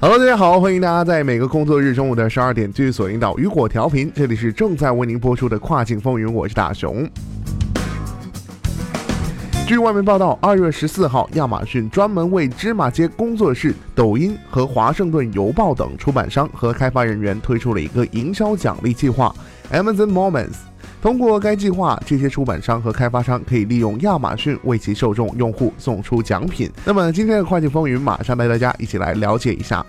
Hello，大家好，欢迎大家在每个工作日中午的十二点继续锁定到雨果调频，这里是正在为您播出的跨境风云，我是大熊。据外媒报道，二月十四号，亚马逊专门为芝麻街工作室、抖音和华盛顿邮报等出版商和开发人员推出了一个营销奖励计划，Amazon Moments。通过该计划，这些出版商和开发商可以利用亚马逊为其受众用户送出奖品。那么，今天的跨境风云马上带大家一起来了解一下。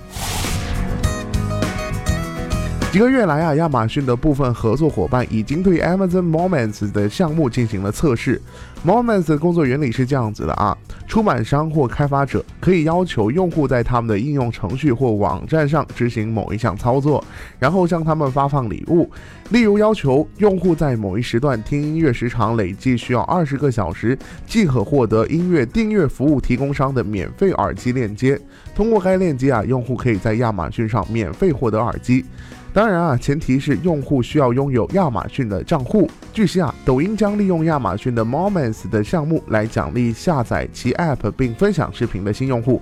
几个月来啊，亚马逊的部分合作伙伴已经对 Amazon Moments 的项目进行了测试。Moments 的工作原理是这样子的啊，出版商或开发者可以要求用户在他们的应用程序或网站上执行某一项操作，然后向他们发放礼物。例如，要求用户在某一时段听音乐时长累计需要二十个小时，即可获得音乐订阅服务提供商的免费耳机链接。通过该链接啊，用户可以在亚马逊上免费获得耳机。当然啊，前提是用户需要拥有亚马逊的账户。据悉啊，抖音将利用亚马逊的 Moments 的项目来奖励下载其 App 并分享视频的新用户。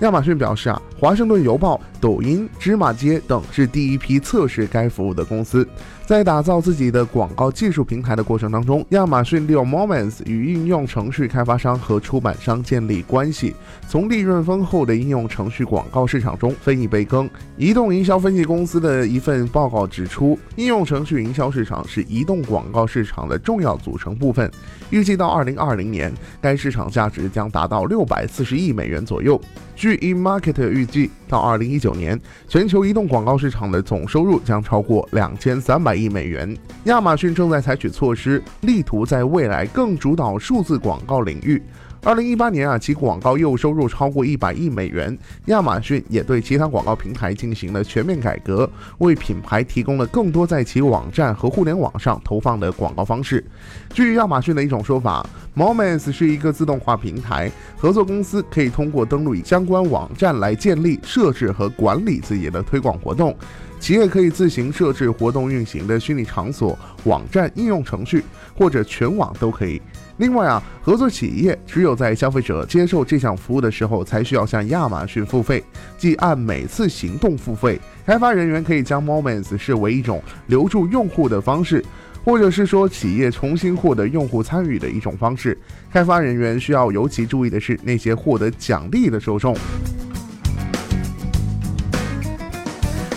亚马逊表示啊，华盛顿邮报、抖音、芝麻街等是第一批测试该服务的公司。在打造自己的广告技术平台的过程当中，亚马逊利用 Moments 与应用程序开发商和出版商建立关系，从利润丰厚的应用程序广告市场中分一杯羹。移动营销分析公司的一份报告指出，应用程序营销市场是移动广告市场的重要组成部分。预计到二零二零年，该市场价值将达到六百四十亿美元左右。据 eMarket 预计，到2019年，全球移动广告市场的总收入将超过2300。亿美元，亚马逊正在采取措施，力图在未来更主导数字广告领域。二零一八年啊，其广告业务收入超过一百亿美元。亚马逊也对其他广告平台进行了全面改革，为品牌提供了更多在其网站和互联网上投放的广告方式。据亚马逊的一种说法，Moments 是一个自动化平台，合作公司可以通过登录相关网站来建立设、设置和管理自己的推广活动。企业可以自行设置活动运行的虚拟场所、网站、应用程序，或者全网都可以。另外啊，合作企业只有在消费者接受这项服务的时候，才需要向亚马逊付费，即按每次行动付费。开发人员可以将 Moments 视为一种留住用户的方式，或者是说企业重新获得用户参与的一种方式。开发人员需要尤其注意的是那些获得奖励的受众。